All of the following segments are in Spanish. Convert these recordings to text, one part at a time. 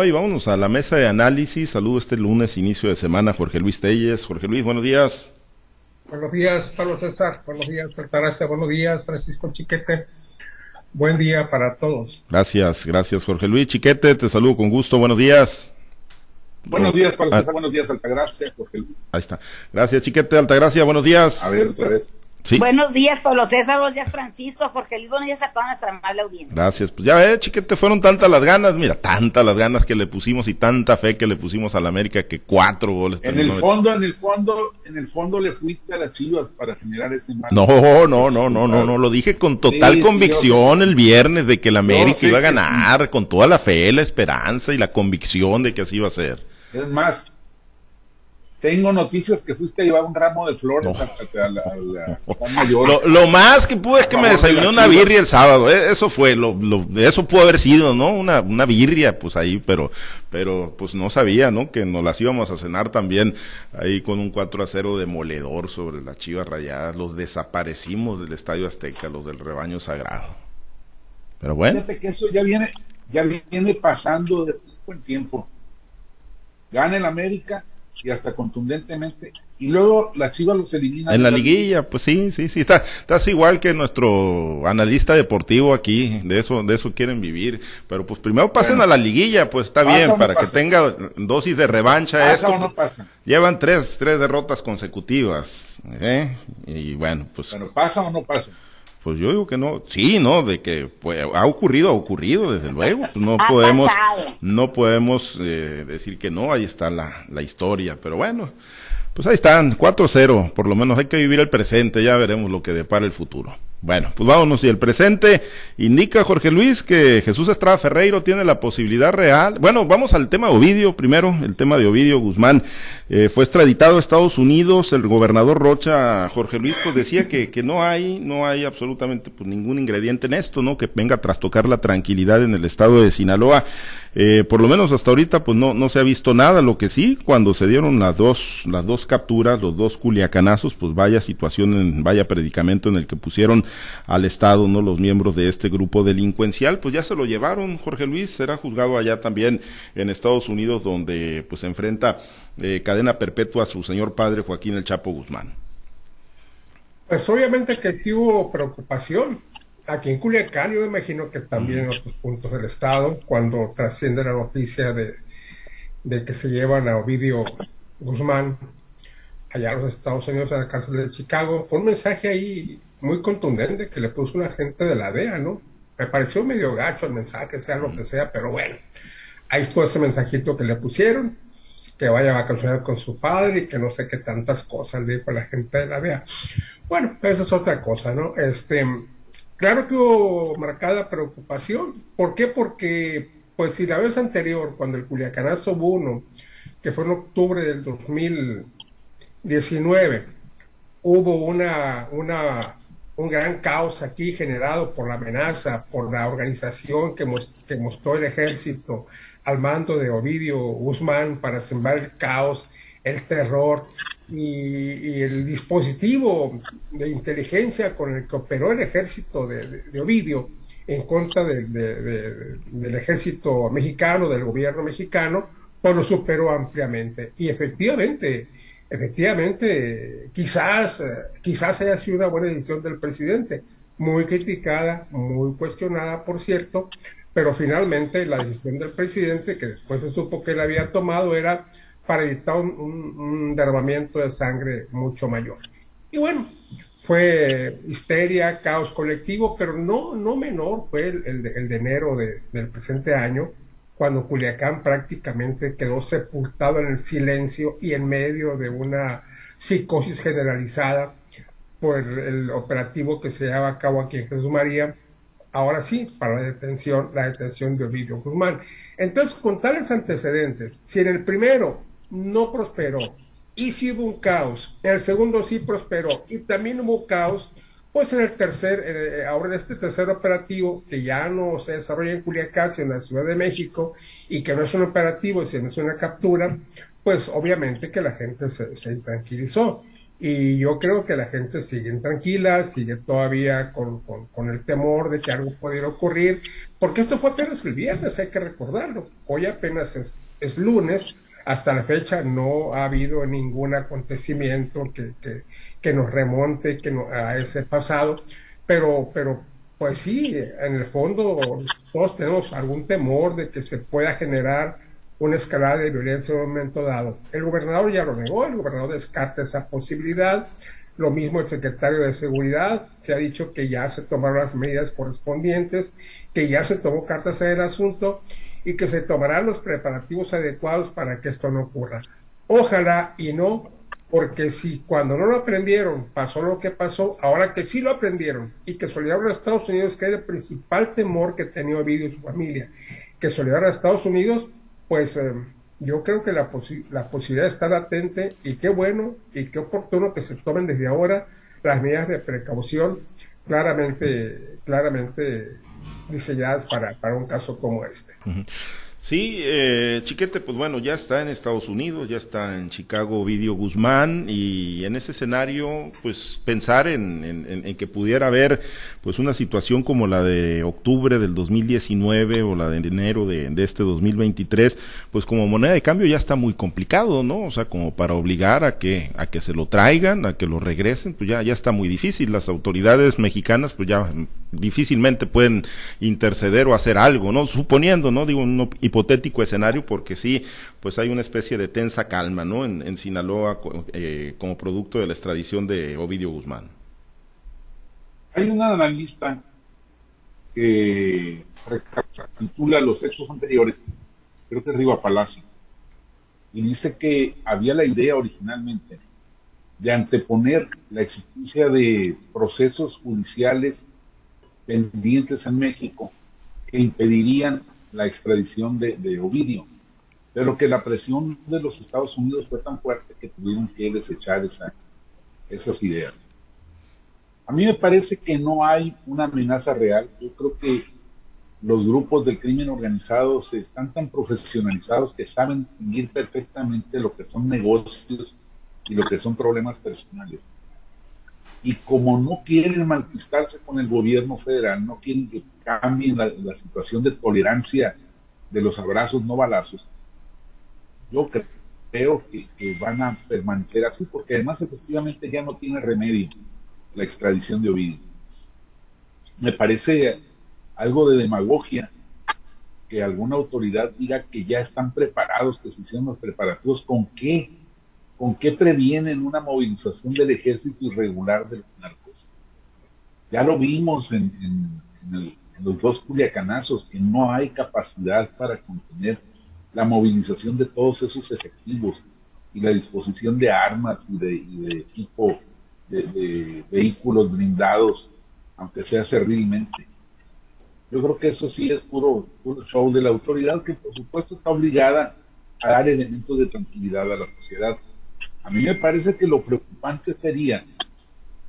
Y vámonos a la mesa de análisis. Saludo este lunes, inicio de semana, Jorge Luis Telles. Jorge Luis, buenos días. Buenos días, Pablo César. Buenos días, Altagracia. Buenos días, Francisco Chiquete. Buen día para todos. Gracias, gracias, Jorge Luis Chiquete. Te saludo con gusto. Buenos días. Buenos días, Pablo ah. César. Buenos días, Altagracia, Jorge Luis. Ahí está. Gracias, Chiquete. Altagracia, buenos días. A ver, otra vez. Buenos días, Pablo César, buenos días, Francisco, Jorge Luis, buenos días a toda nuestra amable audiencia. Gracias, pues ya ves, chiquete, fueron tantas las ganas, mira, tantas las ganas que le pusimos y tanta fe que le pusimos a la América que cuatro goles. En el fondo, en el fondo, en el fondo le fuiste a las Chivas para generar ese mal. No, no, no, no, no, no, lo dije con total convicción el viernes de que la América iba a ganar, con toda la fe, la esperanza y la convicción de que así iba a ser. Es más, tengo noticias que fuiste a llevar un ramo de flores a, la, mayor. Lo, más que pude es que me desayuné una birria el sábado. Eh, eso fue, lo, lo, eso pudo haber sido, ¿no? Una, una birria, pues ahí, pero, pero pues no sabía, ¿no? Que nos las íbamos a cenar también ahí con un 4 a 0 demoledor sobre las chivas rayadas. Los desaparecimos del Estadio Azteca, los del rebaño sagrado. Pero bueno. Fíjate que eso ya viene, ya viene pasando de tiempo en tiempo. Gana el América y hasta contundentemente. Y luego la Chivas los elimina. En la liguilla, pues sí, sí, sí. Está, estás igual que nuestro analista deportivo aquí. De eso, de eso quieren vivir. Pero pues primero pasen a la liguilla, pues está bien, para que tenga dosis de revancha esto. no pasa? Llevan tres, tres derrotas consecutivas. ¿eh? Y bueno, pues. Pero pasa o no pasa. Pues yo digo que no, sí, no, de que pues, ha ocurrido, ha ocurrido, desde luego. Pues no podemos, no podemos eh, decir que no, ahí está la, la historia, pero bueno, pues ahí están, 4-0, por lo menos hay que vivir el presente, ya veremos lo que depara el futuro. Bueno, pues vámonos. Y el presente indica Jorge Luis que Jesús Estrada Ferreiro tiene la posibilidad real. Bueno, vamos al tema de Ovidio primero. El tema de Ovidio Guzmán eh, fue extraditado a Estados Unidos. El gobernador Rocha, Jorge Luis, pues decía que, que no hay, no hay absolutamente pues, ningún ingrediente en esto, ¿no? Que venga a trastocar la tranquilidad en el estado de Sinaloa. Eh, por lo menos hasta ahorita, pues no, no se ha visto nada. Lo que sí, cuando se dieron las dos, las dos capturas, los dos culiacanazos, pues vaya situación, vaya predicamento en el que pusieron al Estado, ¿no? Los miembros de este grupo delincuencial, pues ya se lo llevaron, Jorge Luis, será juzgado allá también en Estados Unidos, donde pues enfrenta eh, cadena perpetua a su señor padre Joaquín El Chapo Guzmán. Pues obviamente que sí hubo preocupación. Aquí en Culiacán, yo imagino que también en otros puntos del estado, cuando trasciende la noticia de, de que se llevan a Ovidio Guzmán allá a los Estados Unidos, a la cárcel de Chicago, fue un mensaje ahí muy contundente que le puso una gente de la DEA, ¿no? Me pareció medio gacho el mensaje, sea lo que sea, pero bueno, ahí estuvo ese mensajito que le pusieron, que vaya a vacacionar con su padre y que no sé qué tantas cosas le dijo a la gente de la DEA. Bueno, esa es otra cosa, ¿no? Este, claro que hubo marcada preocupación. ¿Por qué? Porque, pues si la vez anterior, cuando el Culiacanazo 1, que fue en octubre del 2019, hubo una, una un gran caos aquí generado por la amenaza, por la organización que, que mostró el ejército al mando de Ovidio Guzmán para sembrar el caos, el terror y, el dispositivo de inteligencia con el que operó el ejército de, Ovidio en contra del ejército mexicano, del gobierno mexicano, pues lo superó ampliamente. Y efectivamente, efectivamente, quizás, quizás haya sido una buena decisión del presidente, muy criticada, muy cuestionada, por cierto, pero finalmente la decisión del presidente, que después se supo que él había tomado, era para evitar un, derramamiento de sangre mucho mayor. Y bueno, fue histeria, caos colectivo, pero no, no menor fue el, de, enero del presente año, cuando Culiacán prácticamente quedó sepultado en el silencio y en medio de una psicosis generalizada por el operativo que se llevaba a cabo aquí en Jesús María, ahora sí, para la detención, la detención de Ovidio Guzmán. Entonces, con tales antecedentes, si en el primero no prosperó y si hubo un caos, el segundo sí prosperó y también hubo caos, pues en el tercer, eh, ahora en este tercer operativo, que ya no se desarrolla en Culiacán, sino en la Ciudad de México, y que no es un operativo, sino es una captura, pues obviamente que la gente se, se intranquilizó. y yo creo que la gente sigue tranquila, sigue todavía con, con, el temor de que algo pudiera ocurrir, porque esto fue apenas el viernes, hay que recordarlo. Hoy apenas es, es lunes, hasta la fecha no ha habido ningún acontecimiento que, que, nos remonte que a ese pasado, pero, pero pues sí, en el fondo todos tenemos algún temor de que se pueda generar una escalada de violencia en un momento dado. El gobernador ya lo negó, el gobernador descarta esa posibilidad. Lo mismo el secretario de Seguridad, se ha dicho que ya se tomaron las medidas correspondientes, que ya se tomó cartas en el asunto y que se tomarán los preparativos adecuados para que esto no ocurra. Ojalá y no, porque si cuando no lo aprendieron pasó lo que pasó, ahora que sí lo aprendieron y que solidaron a Estados Unidos, que era el principal temor que tenía Ovidio y su familia, que solidaron a Estados Unidos, pues eh, yo creo que la, la posibilidad de estar atente y qué bueno y qué oportuno que se tomen desde ahora las medidas de precaución claramente, claramente diseñadas para, para un caso como este. Sí, eh, Chiquete, pues bueno, ya está en Estados Unidos, ya está en Chicago Video Guzmán y en ese escenario, pues pensar en, en, que pudiera haber pues una situación como la de octubre del 2019 o la de enero de, de, este 2023, pues como moneda de cambio ya está muy complicado, ¿no? O sea, como para obligar a que a que se lo traigan, a que lo regresen, pues ya ya está muy difícil. Las autoridades mexicanas pues ya difícilmente pueden interceder o hacer algo, ¿no? Suponiendo, ¿no? Digo, un hipotético escenario, porque sí, pues hay una especie de tensa calma, ¿no? En, Sinaloa eh, como producto de la extradición de Ovidio Guzmán. Hay un analista que recapitula los hechos anteriores, creo que es Riva Palacio, y dice que había la idea originalmente de anteponer la existencia de procesos judiciales pendientes en México que impedirían la extradición de, Ovidio, pero que la presión de los Estados Unidos fue tan fuerte que tuvieron que desechar esa, esas ideas. A mí me parece que no hay una amenaza real. Yo creo que los grupos del crimen organizado están tan profesionalizados que saben distinguir perfectamente lo que son negocios y lo que son problemas personales y como no quieren malquistarse con el gobierno federal, no quieren que cambie la, situación de tolerancia de los abrazos no balazos, yo creo que, van a permanecer así, porque además efectivamente ya no tiene remedio la extradición de Ovidio. Me parece algo de demagogia que alguna autoridad diga que ya están preparados, que se hicieron los preparativos, ¿con qué? ¿Con qué previenen una movilización del ejército irregular de los narcos? Ya lo vimos en, los dos culiacanazos, que no hay capacidad para contener la movilización de todos esos efectivos y la disposición de armas y de, equipo de, vehículos blindados, aunque sea servilmente. Yo creo que eso sí es puro, puro show de la autoridad, que por supuesto está obligada a dar elementos de tranquilidad a la sociedad. A mí me parece que lo preocupante sería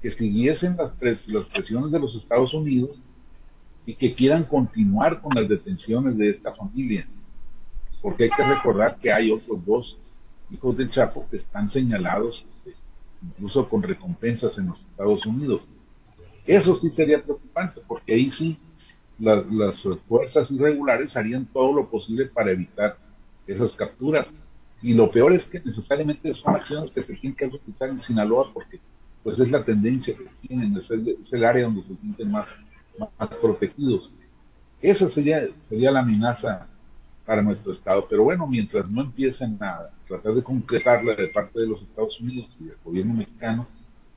que siguiesen las, presiones de los Estados Unidos y que quieran continuar con las detenciones de esta familia. Porque hay que recordar que hay otros dos hijos del Chapo que están señalados incluso con recompensas en los Estados Unidos. Eso sí sería preocupante, porque ahí sí las fuerzas irregulares harían todo lo posible para evitar esas capturas. Y lo peor es que necesariamente son acciones que se tienen que realizar en Sinaloa porque pues es la tendencia que tienen, es el, área donde se sienten más, más, protegidos. Esa sería, sería la amenaza para nuestro Estado. Pero bueno, mientras no empiecen a tratar de concretarla de parte de los Estados Unidos y del gobierno mexicano,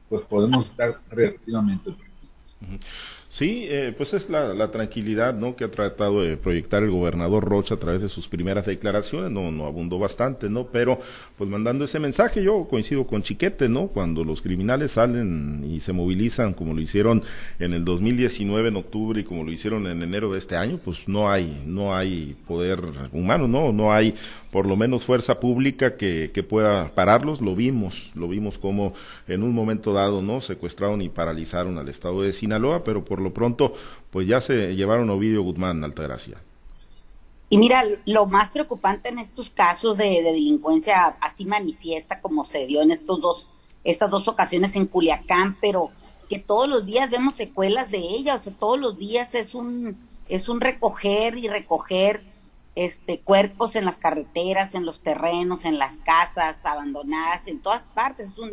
pues podemos estar relativamente tranquilos. Sí, eh, pues es la, la, tranquilidad ¿no? que ha tratado de proyectar el gobernador Rocha a través de sus primeras declaraciones, no, no abundó bastante, ¿no? Pero pues mandando ese mensaje, yo coincido con Chiquete, ¿no? Cuando los criminales salen y se movilizan como lo hicieron en el 2019 en octubre y como lo hicieron en enero de este año, pues no hay, no hay poder humano, ¿no? No hay por lo menos fuerza pública que, que pueda pararlos, lo vimos, lo vimos como en un momento dado, ¿no? Secuestraron y paralizaron al estado de Sinaloa, pero por lo pronto, pues ya se llevaron Ovidio Guzmán, Altagracia. Y mira, lo más preocupante en estos casos de, delincuencia así manifiesta como se dio en estos dos estas dos ocasiones en Culiacán, pero que todos los días vemos secuelas de ella, o sea, todos los días es un, es un recoger y recoger este, cuerpos en las carreteras, en los terrenos, en las casas abandonadas, en todas partes. Es un,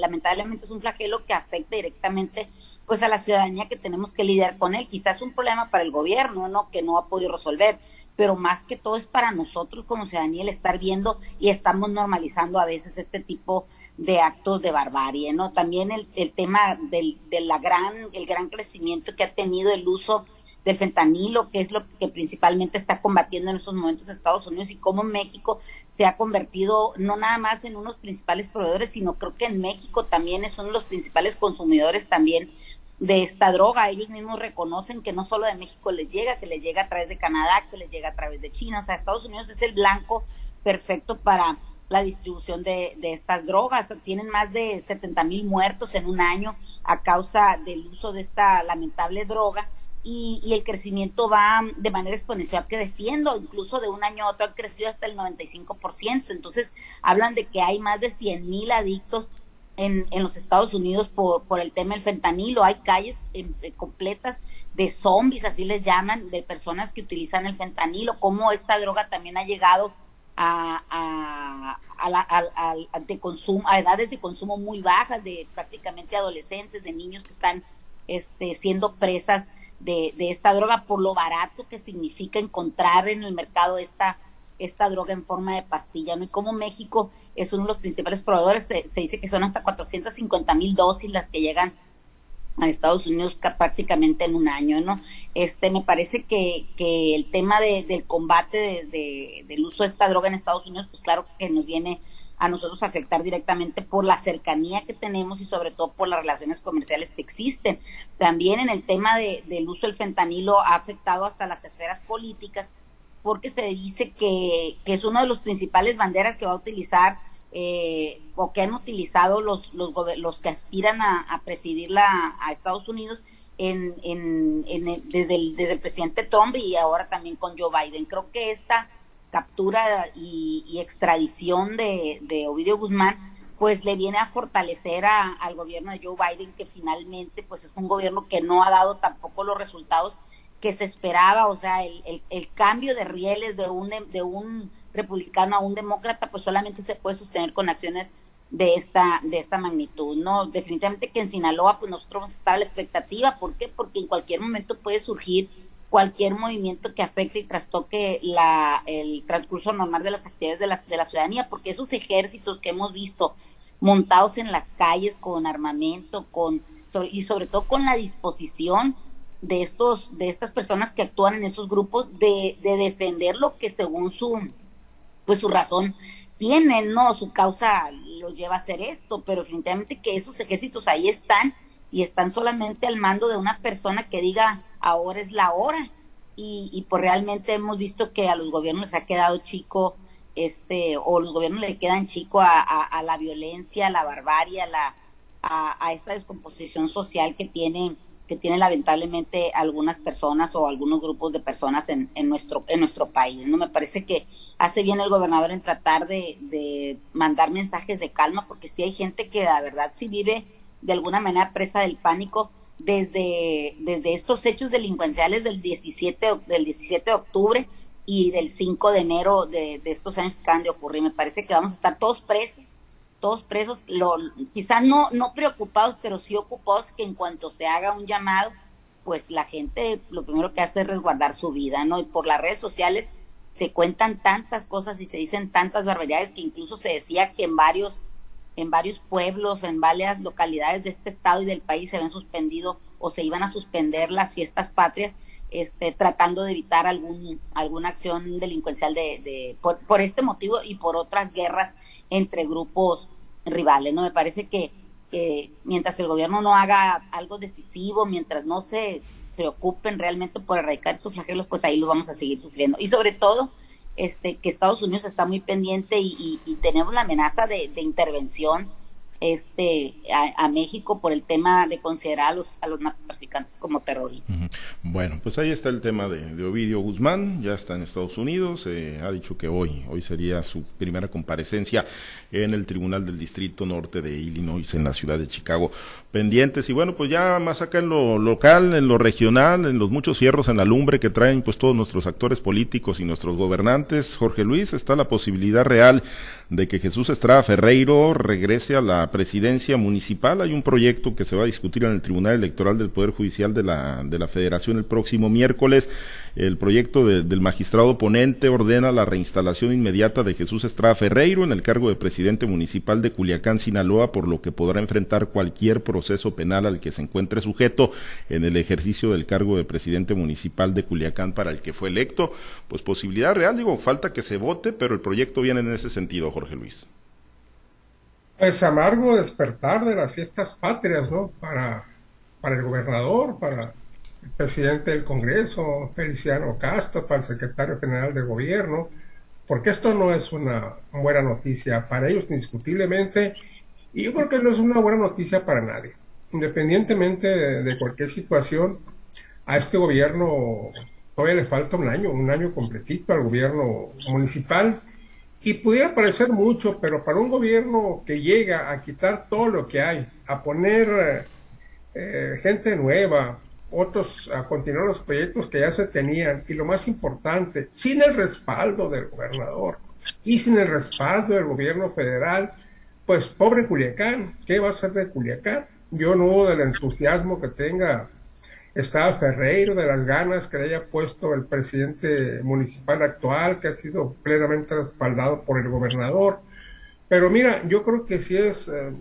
lamentablemente es un flagelo que afecta directamente pues a la ciudadanía que tenemos que lidiar con él. Quizás un problema para el gobierno, ¿no? Que no ha podido resolver, pero más que todo es para nosotros como ciudadanía el estar viendo y estamos normalizando a veces este tipo de actos de barbarie, ¿no? También el, el tema del, de la gran, el gran crecimiento que ha tenido el uso del fentanilo, que es lo que principalmente está combatiendo en estos momentos Estados Unidos y cómo México se ha convertido no nada más en unos principales proveedores, sino creo que en México también es uno de los principales consumidores también de esta droga. Ellos mismos reconocen que no solo de México les llega, que les llega a través de Canadá, que les llega a través de China. O sea, Estados Unidos es el blanco perfecto para la distribución de, estas drogas. Tienen más de 70 mil muertos en un año a causa del uso de esta lamentable droga y, el crecimiento va de manera exponencial creciendo, incluso de un año a otro ha crecido hasta el 95%. Entonces, hablan de que hay más de 100 mil adictos en, en, los Estados Unidos por, por el tema del fentanilo. Hay calles eh, completas de zombies, así les llaman, de personas que utilizan el fentanilo, como esta droga también ha llegado a, a, a, de consumo, a edades de consumo muy bajas, de prácticamente adolescentes, de niños que están este, siendo presas de, de, esta droga por lo barato que significa encontrar en el mercado esta, esta droga en forma de pastilla, ¿no? Y como México es uno de los principales proveedores, se, dice que son hasta 450 mil dosis las que llegan a Estados Unidos prácticamente en un año, ¿no? Este, me parece que, que el tema de, del combate de, del uso de esta droga en Estados Unidos, pues claro que nos viene a nosotros afectar directamente por la cercanía que tenemos y sobre todo por las relaciones comerciales que existen. También en el tema de, del uso del fentanilo ha afectado hasta las esferas políticas porque se dice que, que es una de los principales banderas que va a utilizar eh, o que han utilizado los, los, los que aspiran a, presidirla a Estados Unidos en, en, desde, el, desde el presidente Trump y ahora también con Joe Biden. Creo que esta captura y, extradición de, de, Ovidio Guzmán, pues le viene a fortalecer al gobierno de Joe Biden, que finalmente pues es un gobierno que no ha dado tampoco los resultados que se esperaba, o sea, el, el, cambio de rieles de un, de un republicano a un demócrata, pues solamente se puede sostener con acciones de esta, de esta magnitud, ¿no? Definitivamente que en Sinaloa, pues nosotros vamos a estar a la expectativa, ¿por qué? Porque en cualquier momento puede surgir cualquier movimiento que afecte y trastoque la, el transcurso normal de las actividades de la, de la ciudadanía, porque esos ejércitos que hemos visto montados en las calles con armamento, con y sobre todo con la disposición de estos de estas personas que actúan en esos grupos de, de defender lo que según su pues su razón tienen, no su causa los lleva a hacer esto, pero definitivamente que esos ejércitos ahí están y están solamente al mando de una persona que diga ahora es la hora y, y pues realmente hemos visto que a los gobiernos les ha quedado chico este o los gobiernos le quedan chico a, a, la violencia, a la barbarie, a la a, esta descomposición social que tiene que tiene lamentablemente algunas personas o algunos grupos de personas en, en nuestro en nuestro país. No me parece que hace bien el gobernador en tratar de, de mandar mensajes de calma porque si hay gente que la verdad sí vive de alguna manera presa del pánico desde, desde estos hechos delincuenciales del 17, del 17 de octubre y del 5 de enero de, estos años que acaban de ocurrir. Me parece que vamos a estar todos presos, todos presos, lo, quizás no, no preocupados, pero sí ocupados que en cuanto se haga un llamado, pues la gente lo primero que hace es resguardar su vida, ¿no? Y por las redes sociales se cuentan tantas cosas y se dicen tantas barbaridades que incluso se decía que en varios en varios pueblos, en varias localidades de este estado y del país se habían suspendido o se iban a suspender las fiestas patrias, este, tratando de evitar algún, alguna acción delincuencial de, de por, por, este motivo y por otras guerras entre grupos rivales. No me parece que, que mientras el gobierno no haga algo decisivo, mientras no se preocupen realmente por erradicar estos flagelos, pues ahí lo vamos a seguir sufriendo. Y sobre todo, este, que Estados Unidos está muy pendiente y, tenemos la amenaza de, intervención este a, México por el tema de considerar a los, a los narcotraficantes como terroristas. Bueno, pues ahí está el tema de, Ovidio Guzmán, ya está en Estados Unidos, eh, ha dicho que hoy, hoy sería su primera comparecencia en el Tribunal del Distrito Norte de Illinois en la ciudad de Chicago. Pendientes y bueno, pues ya más acá en lo local, en lo regional, en los muchos fierros en la lumbre que traen pues todos nuestros actores políticos y nuestros gobernantes, Jorge Luis, está la posibilidad real de que Jesús Estrada Ferreiro regrese a la presidencia municipal. Hay un proyecto que se va a discutir en el Tribunal Electoral del Poder Judicial de la, de la Federación el próximo miércoles. El proyecto del magistrado ponente ordena la reinstalación inmediata de Jesús Estrada Ferreiro en el cargo de presidente municipal de Culiacán, Sinaloa, por lo que podrá enfrentar cualquier proceso penal al que se encuentre sujeto en el ejercicio del cargo de presidente municipal de Culiacán para el que fue electo. Pues posibilidad real, digo, falta que se vote, pero el proyecto viene en ese sentido, Jorge Luis. Pues amargo despertar de las fiestas patrias, ¿no? Para, para el gobernador, para el presidente del Congreso, Feliciano Castro, para el secretario general de gobierno, porque esto no es una buena noticia para ellos indiscutiblemente, y yo creo que no es una buena noticia para nadie. Independientemente de, cualquier situación, a este gobierno todavía le falta un año, un año completito al gobierno municipal, y pudiera parecer mucho, pero para un gobierno que llega a quitar todo lo que hay, a poner eh, gente nueva, otros a continuar los proyectos que ya se tenían, y lo más importante, sin el respaldo del gobernador y sin el respaldo del gobierno federal, pues pobre Culiacán, ¿qué va a hacer de Culiacán? Yo no dudo del entusiasmo que tenga estaba Ferreiro, de las ganas que le haya puesto el presidente municipal actual, que ha sido plenamente respaldado por el gobernador. Pero mira, yo creo que sí es, eh,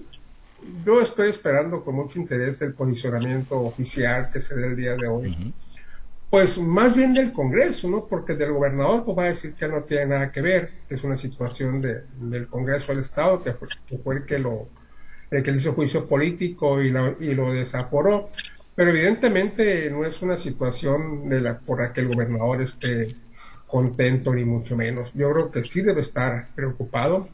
yo estoy esperando con mucho interés el posicionamiento oficial que se dé el día de hoy. Pues más bien del Congreso, ¿no? Porque del gobernador pues va a decir que no tiene nada que ver, que es una situación de, del Congreso del Estado, que fue, que fue el que lo el que le hizo juicio político y lo, y lo desaporó. Pero evidentemente no es una situación de la, por la que el gobernador esté contento ni mucho menos. Yo creo que sí debe estar preocupado.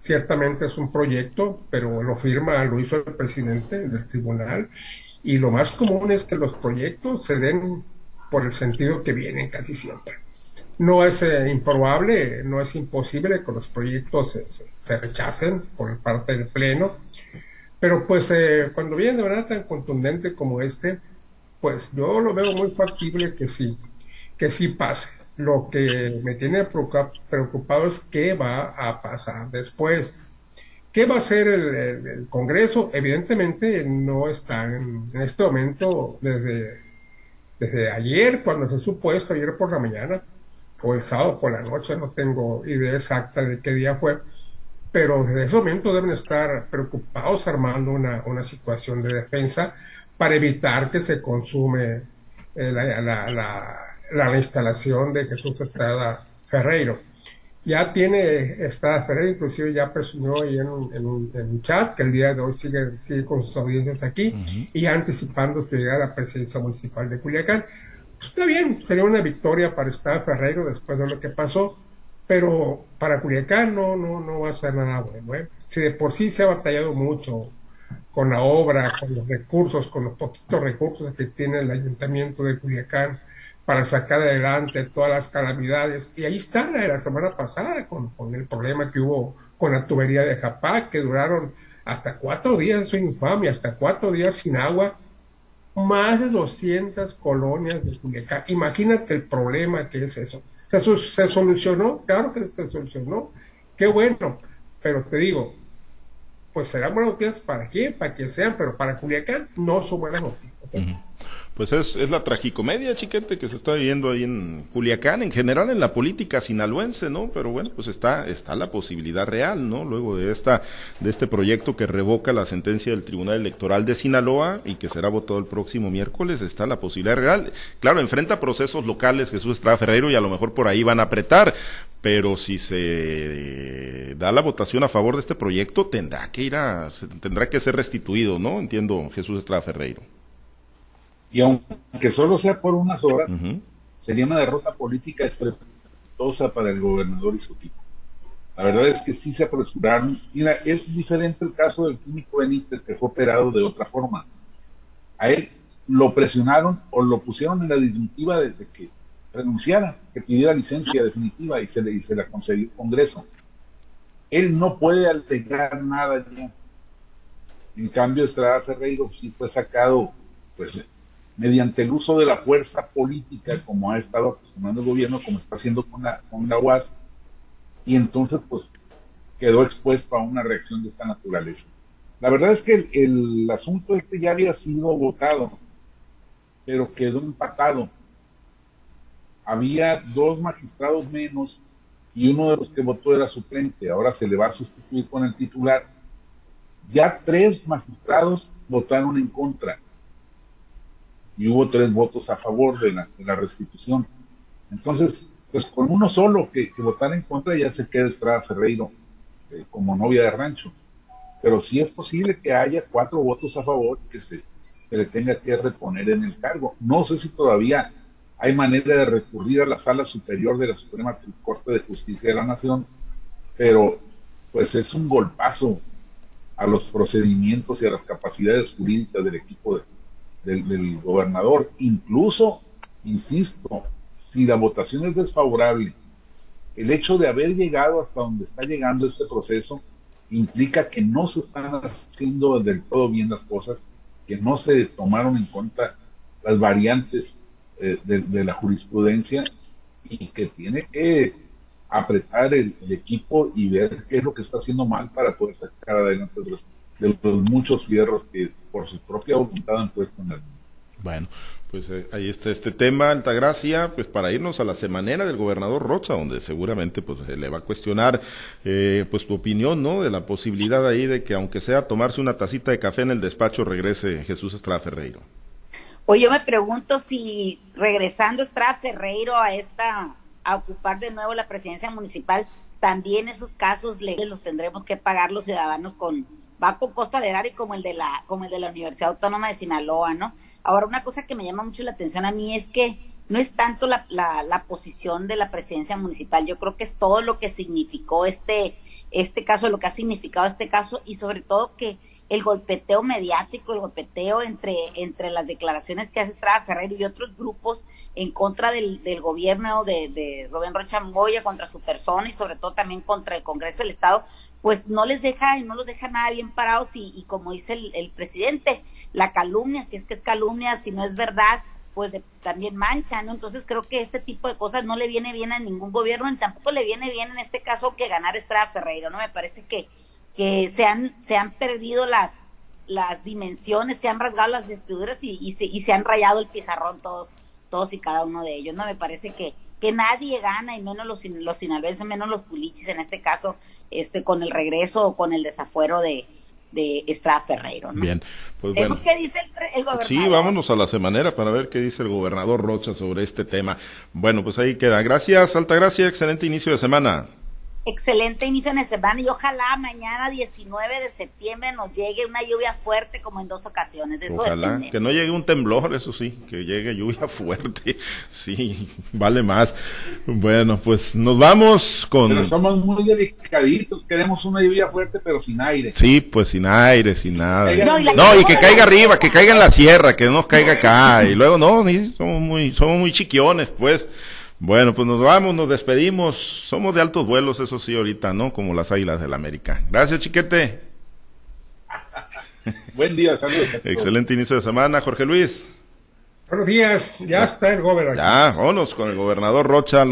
Ciertamente es un proyecto, pero lo firma, lo hizo el presidente del tribunal. Y lo más común es que los proyectos se den por el sentido que vienen casi siempre. No es eh, improbable, no es imposible que los proyectos se, rechacen por parte del Pleno pero pues eh, cuando viene de manera tan contundente como este, pues yo lo veo muy factible que sí, que sí pase. Lo que me tiene preocupado es qué va a pasar después. ¿Qué va a hacer el, Congreso? Evidentemente no está en, este momento desde, desde ayer, cuando se supuesto, ayer por la mañana, o el sábado por la noche, no tengo idea exacta de qué día fue, pero desde ese momento deben estar preocupados armando una, una situación de defensa para evitar que se consume eh, la, instalación de Jesús Estrada Ferreiro. Ya tiene Estrada Ferreiro, inclusive ya presumió ahí en un, en, un, chat que el día de hoy sigue, sigue con sus audiencias aquí y anticipando su llegada a la presidencia municipal de Culiacán. Pues está bien, sería una victoria para Estrada Ferreiro después de lo que pasó pero para Culiacán no, no, no va a ser nada bueno. ¿eh? Si de por sí se ha batallado mucho con la obra, con los recursos, con los poquitos recursos que tiene el ayuntamiento de Culiacán para sacar adelante todas las calamidades. Y ahí está la de la semana pasada con, con el problema que hubo con la tubería de Japá, que duraron hasta cuatro días, eso es infamia, hasta cuatro días sin agua, más de 200 colonias de Culiacán. Imagínate el problema que es eso. ¿Se, solucionó? Claro que se solucionó. Qué bueno. Pero te digo, pues serán buenas noticias para quién, para quien sean, pero para Culiacán no son buenas noticias. ¿eh? pues es, es la tragicomedia, chiquete, que se está viviendo ahí en Culiacán, en general en la política sinaloense, ¿no? Pero bueno, pues está, está la posibilidad real, ¿no? Luego de esta, de este proyecto que revoca la sentencia del Tribunal Electoral de Sinaloa y que será votado el próximo miércoles, está la posibilidad real. Claro, enfrenta procesos locales Jesús Estrada Ferreiro y a lo mejor por ahí van a apretar, pero si se da la votación a favor de este proyecto, tendrá que ir a, tendrá que ser restituido, ¿no? Entiendo, Jesús Estrada Ferreiro. Y aunque solo sea por unas horas, sería una derrota política estrepitosa para el gobernador y su equipo. La verdad es que sí se apresuraron. Mira, es diferente el caso del químico Benítez, que fue operado de otra forma. A él lo presionaron o lo pusieron en la disyuntiva de, que renunciara, que pidiera licencia definitiva y se le, y se la concedió el Congreso. Él no puede alegar nada ya. En cambio, Estrada Ferreiro sí fue sacado pues, mediante el uso de la fuerza política, como ha estado acostumbrando el gobierno, como está haciendo con la, con la UAS, y entonces pues quedó expuesto a una reacción de esta naturaleza. La verdad es que el, asunto este ya había sido votado, pero quedó empatado. Había dos magistrados menos y uno de los que votó era suplente. Ahora se le va a sustituir con el titular. Ya tres magistrados votaron en contra y hubo tres votos a favor de la, restitución. Entonces, pues con uno solo que, que votara en contra ya se queda Estrada Ferreiro eh, como novia de rancho. Pero sí es posible que haya cuatro votos a favor que se, le tenga que reponer en el cargo. No sé si todavía hay manera de recurrir a la sala superior de la Suprema Corte de Justicia de la Nación, pero pues es un golpazo a los procedimientos y a las capacidades jurídicas del equipo de, del, gobernador. Incluso, insisto, si la votación es desfavorable, el hecho de haber llegado hasta donde está llegando este proceso implica que no se están haciendo del todo bien las cosas, que no se tomaron en cuenta las variantes eh, de, la jurisprudencia y que tiene que apretar el, equipo y ver qué es lo que está haciendo mal para poder sacar adelante de los muchos fierros que por su propia voluntad han puesto en el Bueno, pues eh, ahí está este tema, Altagracia, pues para irnos a la semanera del gobernador Rocha, donde seguramente pues se le va a cuestionar eh, pues tu opinión, ¿no? De la posibilidad ahí de que aunque sea tomarse una tacita de café en el despacho regrese Jesús Estrada Ferreiro. Oye, yo me pregunto si regresando Estrada Ferreiro a esta a ocupar de nuevo la presidencia municipal, también esos casos legales los tendremos que pagar los ciudadanos con va con costo al erario como el de la como el de la Universidad Autónoma de Sinaloa, ¿no? Ahora, una cosa que me llama mucho la atención a mí es que no es tanto la, la, la, posición de la presidencia municipal, yo creo que es todo lo que significó este, este caso, lo que ha significado este caso y sobre todo que el golpeteo mediático, el golpeteo entre, entre las declaraciones que hace Estrada Ferrero y otros grupos en contra del, del gobierno de, de Rubén Rocha Moya, contra su persona y sobre todo también contra el Congreso del Estado, pues no les deja y no los deja nada bien parados y, y como dice el, presidente, la calumnia, si es que es calumnia, si no es verdad, pues también mancha, ¿no? Entonces creo que este tipo de cosas no le viene bien a ningún gobierno, ni tampoco le viene bien en este caso que ganar Estrada Ferreiro, ¿no? Me parece que, que se, han, se han perdido las, las dimensiones, se han rasgado las vestiduras y, y, se, y se han rayado el pizarrón todos, todos y cada uno de ellos, ¿no? Me parece que, que nadie gana, y menos los, los sinaloenses, menos los pulichis en este caso, este con el regreso o con el desafuero de, de Estrada Ferreiro. Bien, pues bueno. ¿Qué dice el, gobernador? Sí, vámonos a la semanera para ver qué dice el gobernador Rocha sobre este tema. Bueno, pues ahí queda. Gracias, Altagracia, excelente inicio de semana excelente inicio de semana y ojalá mañana 19 de septiembre nos llegue una lluvia fuerte como en dos ocasiones. ojalá que no llegue un temblor, eso sí, que llegue lluvia fuerte, sí, vale más. Bueno, pues nos vamos con... Pero somos muy delicaditos, queremos una lluvia fuerte pero sin aire. Sí, pues sin aire, sin nada. No, y, que caiga arriba, que caiga en la sierra, que no nos caiga acá. Y luego, no, somos muy, somos muy chiquiones, pues. Bueno, pues nos vamos, nos despedimos. Somos de altos vuelos, eso sí, ahorita, ¿no? Como las águilas del América. Gracias, chiquete. Buen día, saludos. Excelente inicio de semana, Jorge Luis. Buenos días, ya está el gobernador. Ya, vámonos con el gobernador Rocha.